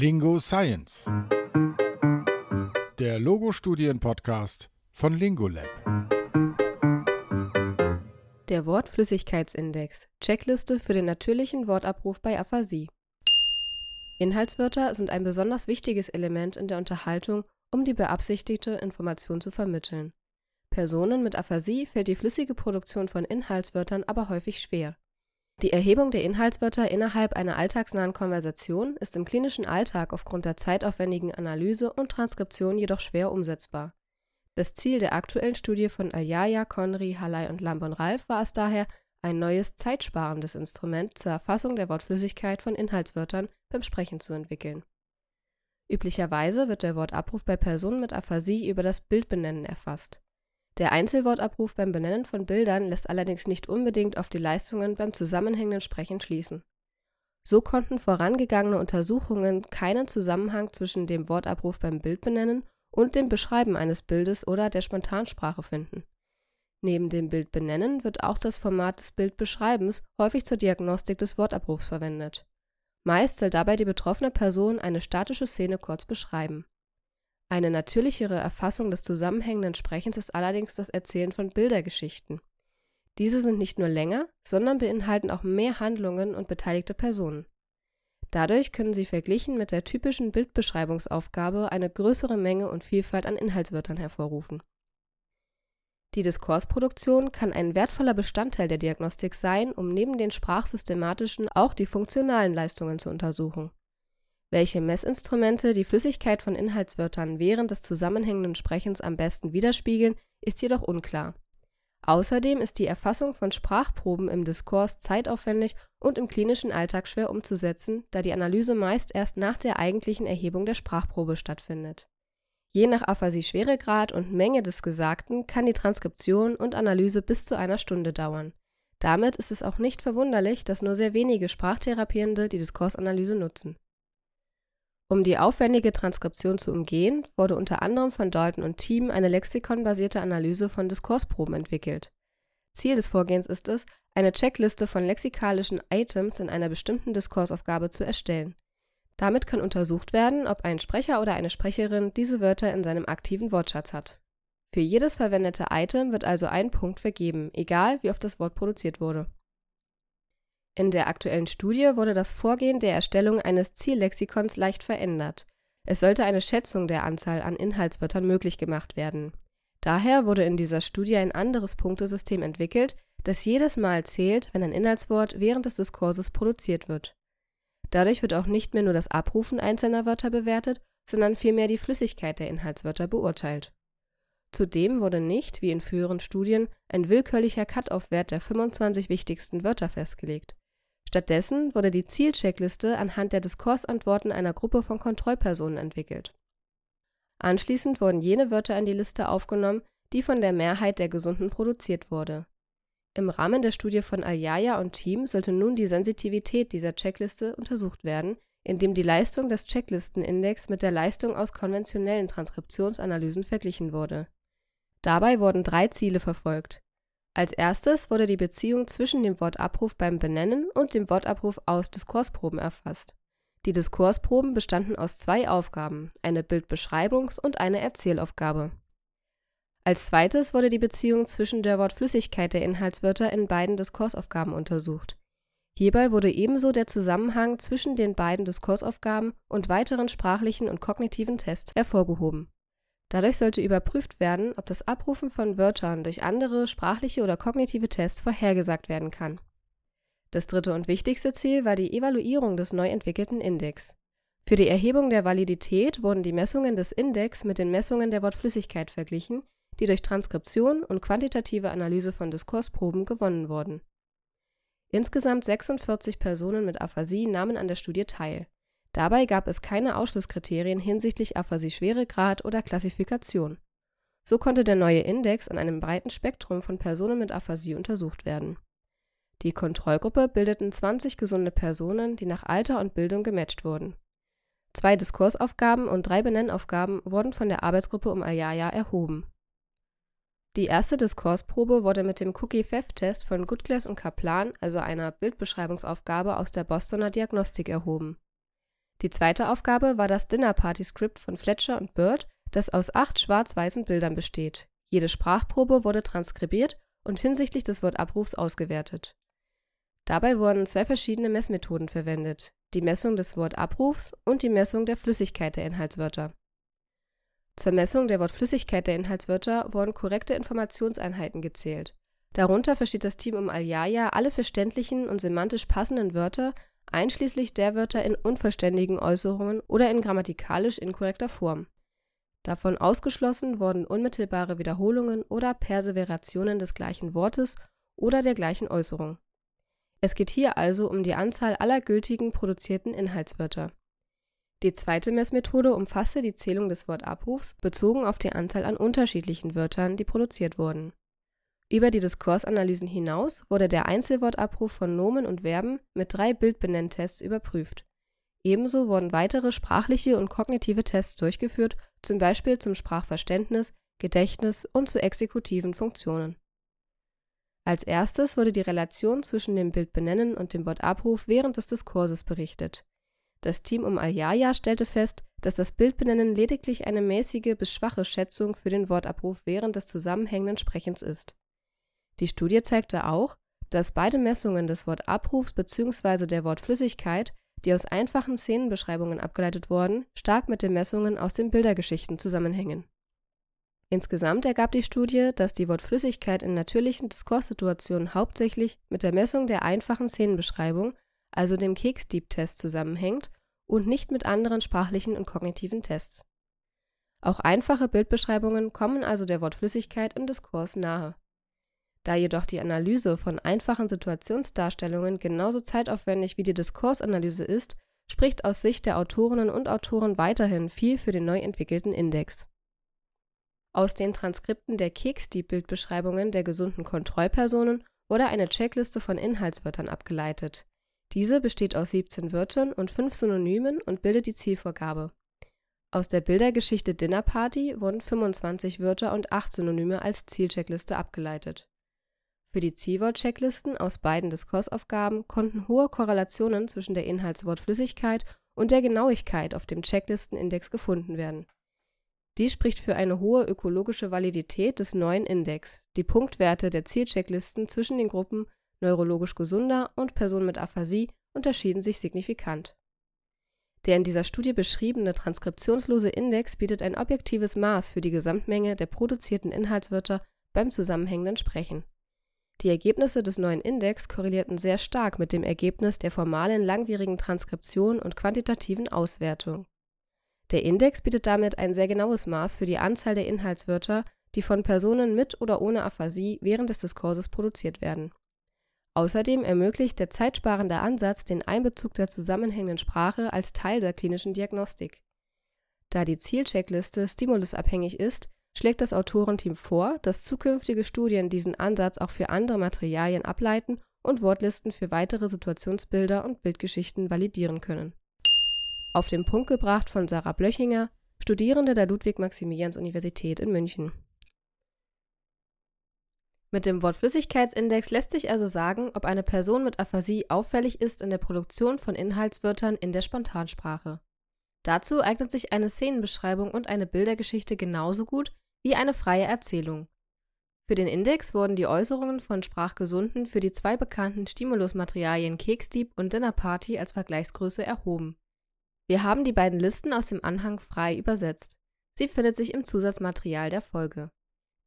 Lingo Science. Der Logo-Studien-Podcast von Lingolab. Der Wortflüssigkeitsindex. Checkliste für den natürlichen Wortabruf bei Aphasie. Inhaltswörter sind ein besonders wichtiges Element in der Unterhaltung, um die beabsichtigte Information zu vermitteln. Personen mit Aphasie fällt die flüssige Produktion von Inhaltswörtern aber häufig schwer. Die Erhebung der Inhaltswörter innerhalb einer alltagsnahen Konversation ist im klinischen Alltag aufgrund der zeitaufwendigen Analyse und Transkription jedoch schwer umsetzbar. Das Ziel der aktuellen Studie von Aljaya, Conry, Halley und Lambon-Ralph war es daher, ein neues zeitsparendes Instrument zur Erfassung der Wortflüssigkeit von Inhaltswörtern beim Sprechen zu entwickeln. Üblicherweise wird der Wortabruf bei Personen mit Aphasie über das Bildbenennen erfasst der Einzelwortabruf beim Benennen von Bildern lässt allerdings nicht unbedingt auf die Leistungen beim zusammenhängenden Sprechen schließen. So konnten vorangegangene Untersuchungen keinen Zusammenhang zwischen dem Wortabruf beim Bildbenennen und dem Beschreiben eines Bildes oder der Spontansprache finden. Neben dem Bildbenennen wird auch das Format des Bildbeschreibens häufig zur Diagnostik des Wortabrufs verwendet. Meist soll dabei die betroffene Person eine statische Szene kurz beschreiben eine natürlichere Erfassung des zusammenhängenden Sprechens ist allerdings das Erzählen von Bildergeschichten. Diese sind nicht nur länger, sondern beinhalten auch mehr Handlungen und beteiligte Personen. Dadurch können sie verglichen mit der typischen Bildbeschreibungsaufgabe eine größere Menge und Vielfalt an Inhaltswörtern hervorrufen. Die Diskursproduktion kann ein wertvoller Bestandteil der Diagnostik sein, um neben den sprachsystematischen auch die funktionalen Leistungen zu untersuchen welche Messinstrumente die Flüssigkeit von Inhaltswörtern während des zusammenhängenden Sprechens am besten widerspiegeln, ist jedoch unklar. Außerdem ist die Erfassung von Sprachproben im Diskurs zeitaufwendig und im klinischen Alltag schwer umzusetzen, da die Analyse meist erst nach der eigentlichen Erhebung der Sprachprobe stattfindet. Je nach Aphasie-Schweregrad und Menge des Gesagten kann die Transkription und Analyse bis zu einer Stunde dauern. Damit ist es auch nicht verwunderlich, dass nur sehr wenige Sprachtherapierende die Diskursanalyse nutzen um die aufwendige Transkription zu umgehen, wurde unter anderem von Dalton und Team eine lexikonbasierte Analyse von Diskursproben entwickelt. Ziel des Vorgehens ist es, eine Checkliste von lexikalischen Items in einer bestimmten Diskursaufgabe zu erstellen. Damit kann untersucht werden, ob ein Sprecher oder eine Sprecherin diese Wörter in seinem aktiven Wortschatz hat. Für jedes verwendete Item wird also ein Punkt vergeben, egal wie oft das Wort produziert wurde in der aktuellen Studie wurde das Vorgehen der Erstellung eines Ziellexikons leicht verändert. Es sollte eine Schätzung der Anzahl an Inhaltswörtern möglich gemacht werden. Daher wurde in dieser Studie ein anderes Punktesystem entwickelt, das jedes Mal zählt, wenn ein Inhaltswort während des Diskurses produziert wird. Dadurch wird auch nicht mehr nur das Abrufen einzelner Wörter bewertet, sondern vielmehr die Flüssigkeit der Inhaltswörter beurteilt. Zudem wurde nicht, wie in früheren Studien, ein willkürlicher Cut-off-Wert der 25 wichtigsten Wörter festgelegt. Stattdessen wurde die Zielcheckliste anhand der Diskursantworten einer Gruppe von Kontrollpersonen entwickelt. Anschließend wurden jene Wörter in die Liste aufgenommen, die von der Mehrheit der Gesunden produziert wurde. Im Rahmen der Studie von Aljaya und Team sollte nun die Sensitivität dieser Checkliste untersucht werden, indem die Leistung des Checklistenindex mit der Leistung aus konventionellen Transkriptionsanalysen verglichen wurde. Dabei wurden drei Ziele verfolgt als erstes wurde die Beziehung zwischen dem Wortabruf beim Benennen und dem Wortabruf aus Diskursproben erfasst. Die Diskursproben bestanden aus zwei Aufgaben, eine Bildbeschreibungs- und eine Erzählaufgabe. Als zweites wurde die Beziehung zwischen der Wortflüssigkeit der Inhaltswörter in beiden Diskursaufgaben untersucht. Hierbei wurde ebenso der Zusammenhang zwischen den beiden Diskursaufgaben und weiteren sprachlichen und kognitiven Tests hervorgehoben Dadurch sollte überprüft werden, ob das Abrufen von Wörtern durch andere sprachliche oder kognitive Tests vorhergesagt werden kann. Das dritte und wichtigste Ziel war die Evaluierung des neu entwickelten Index. Für die Erhebung der Validität wurden die Messungen des Index mit den Messungen der Wortflüssigkeit verglichen, die durch Transkription und quantitative Analyse von Diskursproben gewonnen wurden. Insgesamt 46 Personen mit Aphasie nahmen an der Studie teil Dabei gab es keine Ausschlusskriterien hinsichtlich Aphasie-Schweregrad oder Klassifikation. So konnte der neue Index an einem breiten Spektrum von Personen mit Aphasie untersucht werden. Die Kontrollgruppe bildeten 20 gesunde Personen, die nach Alter und Bildung gematcht wurden. Zwei Diskursaufgaben und drei Benennaufgaben wurden von der Arbeitsgruppe um Ayaya erhoben. Die erste Diskursprobe wurde mit dem Cookie-Pfeff-Test von Goodglass und Kaplan, also einer Bildbeschreibungsaufgabe aus der Bostoner Diagnostik, erhoben Die zweite Aufgabe war das Dinner Party Script von Fletcher und Bird, das aus acht schwarz-weißen Bildern besteht. Jede Sprachprobe wurde transkribiert und hinsichtlich des Wortabrufs ausgewertet. Dabei wurden zwei verschiedene Messmethoden verwendet, die Messung des Wortabrufs und die Messung der Flüssigkeit der Inhaltswörter. Zur Messung der Wortflüssigkeit der Inhaltswörter wurden korrekte Informationseinheiten gezählt. Darunter versteht das Team um Aljaya alle verständlichen und semantisch passenden Wörter, einschließlich der Wörter in unvollständigen Äußerungen oder in grammatikalisch inkorrekter Form. Davon ausgeschlossen wurden unmittelbare Wiederholungen oder Perseverationen des gleichen Wortes oder der gleichen Äußerung. Es geht hier also um die Anzahl aller gültigen produzierten Inhaltswörter. Die zweite Messmethode umfasste die Zählung des Wortabrufs bezogen auf die Anzahl an unterschiedlichen Wörtern, die produziert wurden. Über die Diskursanalysen hinaus wurde der Einzelwortabruf von Nomen und Verben mit drei Bildbenenntests überprüft. Ebenso wurden weitere sprachliche und kognitive Tests durchgeführt, zum Beispiel zum Sprachverständnis, Gedächtnis und zu exekutiven Funktionen. Als erstes wurde die Relation zwischen dem Bildbenennen und dem Wortabruf während des Diskurses berichtet. Das Team um Aljaya stellte fest, dass das Bildbenennen lediglich eine mäßige bis schwache Schätzung für den Wortabruf während des zusammenhängenden Sprechens ist. Die Studie zeigte auch, dass beide Messungen des Wortabrufs bzw. der Wortflüssigkeit, die aus einfachen Szenenbeschreibungen abgeleitet wurden, stark mit den Messungen aus den Bildergeschichten zusammenhängen. Insgesamt ergab die Studie, dass die Wortflüssigkeit in natürlichen Diskurssituationen hauptsächlich mit der Messung der einfachen Szenenbeschreibung, also dem Keks-Deep-Test, zusammenhängt und nicht mit anderen sprachlichen und kognitiven Tests. Auch einfache Bildbeschreibungen kommen also der Wortflüssigkeit im Diskurs nahe. Da jedoch die Analyse von einfachen Situationsdarstellungen genauso zeitaufwendig wie die Diskursanalyse ist, spricht aus Sicht der Autorinnen und Autoren weiterhin viel für den neu entwickelten Index. Aus den Transkripten der Keks-Bildbeschreibungen der gesunden Kontrollpersonen wurde eine Checkliste von Inhaltswörtern abgeleitet. Diese besteht aus 17 Wörtern und 5 Synonymen und bildet die Zielvorgabe. Aus der Bildergeschichte Dinner Party wurden 25 Wörter und 8 Synonyme als Zielcheckliste abgeleitet für die Zielwort-Checklisten aus beiden Diskursaufgaben konnten hohe Korrelationen zwischen der Inhaltswortflüssigkeit und der Genauigkeit auf dem Checklistenindex gefunden werden. Dies spricht für eine hohe ökologische Validität des neuen Index. Die Punktwerte der Zielchecklisten zwischen den Gruppen neurologisch gesunder und Personen mit Aphasie unterschieden sich signifikant. Der in dieser Studie beschriebene transkriptionslose Index bietet ein objektives Maß für die Gesamtmenge der produzierten Inhaltswörter beim zusammenhängenden Sprechen die Ergebnisse des neuen Index korrelierten sehr stark mit dem Ergebnis der formalen langwierigen Transkription und quantitativen Auswertung. Der Index bietet damit ein sehr genaues Maß für die Anzahl der Inhaltswörter, die von Personen mit oder ohne Aphasie während des Diskurses produziert werden. Außerdem ermöglicht der zeitsparende Ansatz den Einbezug der zusammenhängenden Sprache als Teil der klinischen Diagnostik. Da die Zielcheckliste stimulusabhängig ist, schlägt das Autorenteam vor, dass zukünftige Studien diesen Ansatz auch für andere Materialien ableiten und Wortlisten für weitere Situationsbilder und Bildgeschichten validieren können. Auf den Punkt gebracht von Sarah Blöchinger, Studierende der Ludwig-Maximilians-Universität in München. Mit dem Wortflüssigkeitsindex lässt sich also sagen, ob eine Person mit Aphasie auffällig ist in der Produktion von Inhaltswörtern in der Spontansprache. Dazu eignet sich eine Szenenbeschreibung und eine Bildergeschichte genauso gut wie eine freie Erzählung. Für den Index wurden die Äußerungen von Sprachgesunden für die zwei bekannten Stimulusmaterialien Keksdieb und Dinner Party als Vergleichsgröße erhoben. Wir haben die beiden Listen aus dem Anhang frei übersetzt. Sie findet sich im Zusatzmaterial der Folge.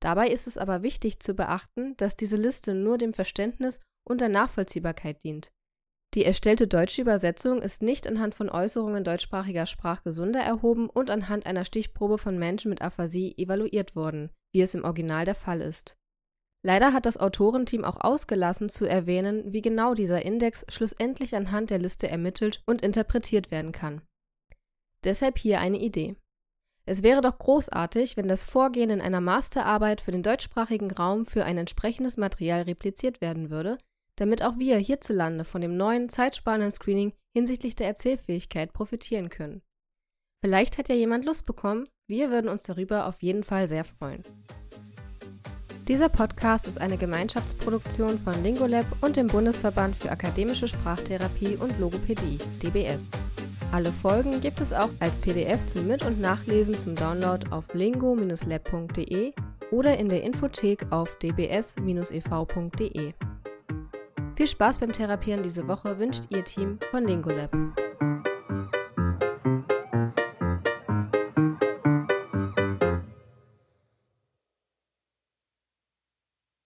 Dabei ist es aber wichtig zu beachten, dass diese Liste nur dem Verständnis und der Nachvollziehbarkeit dient. Die erstellte deutsche Übersetzung ist nicht anhand von Äußerungen deutschsprachiger Sprachgesunder erhoben und anhand einer Stichprobe von Menschen mit Aphasie evaluiert worden, wie es im Original der Fall ist. Leider hat das Autorenteam auch ausgelassen zu erwähnen, wie genau dieser Index schlussendlich anhand der Liste ermittelt und interpretiert werden kann. Deshalb hier eine Idee. Es wäre doch großartig, wenn das Vorgehen in einer Masterarbeit für den deutschsprachigen Raum für ein entsprechendes Material repliziert werden würde, damit auch wir hierzulande von dem neuen zeitsparenden Screening hinsichtlich der Erzählfähigkeit profitieren können. Vielleicht hat ja jemand Lust bekommen, wir würden uns darüber auf jeden Fall sehr freuen. Dieser Podcast ist eine Gemeinschaftsproduktion von Lingolab und dem Bundesverband für akademische Sprachtherapie und Logopädie, DBS. Alle Folgen gibt es auch als PDF zum Mit- und Nachlesen zum Download auf lingo-lab.de oder in der Infothek auf dbs-ev.de. Viel Spaß beim Therapieren diese Woche wünscht Ihr Team von Lingolab.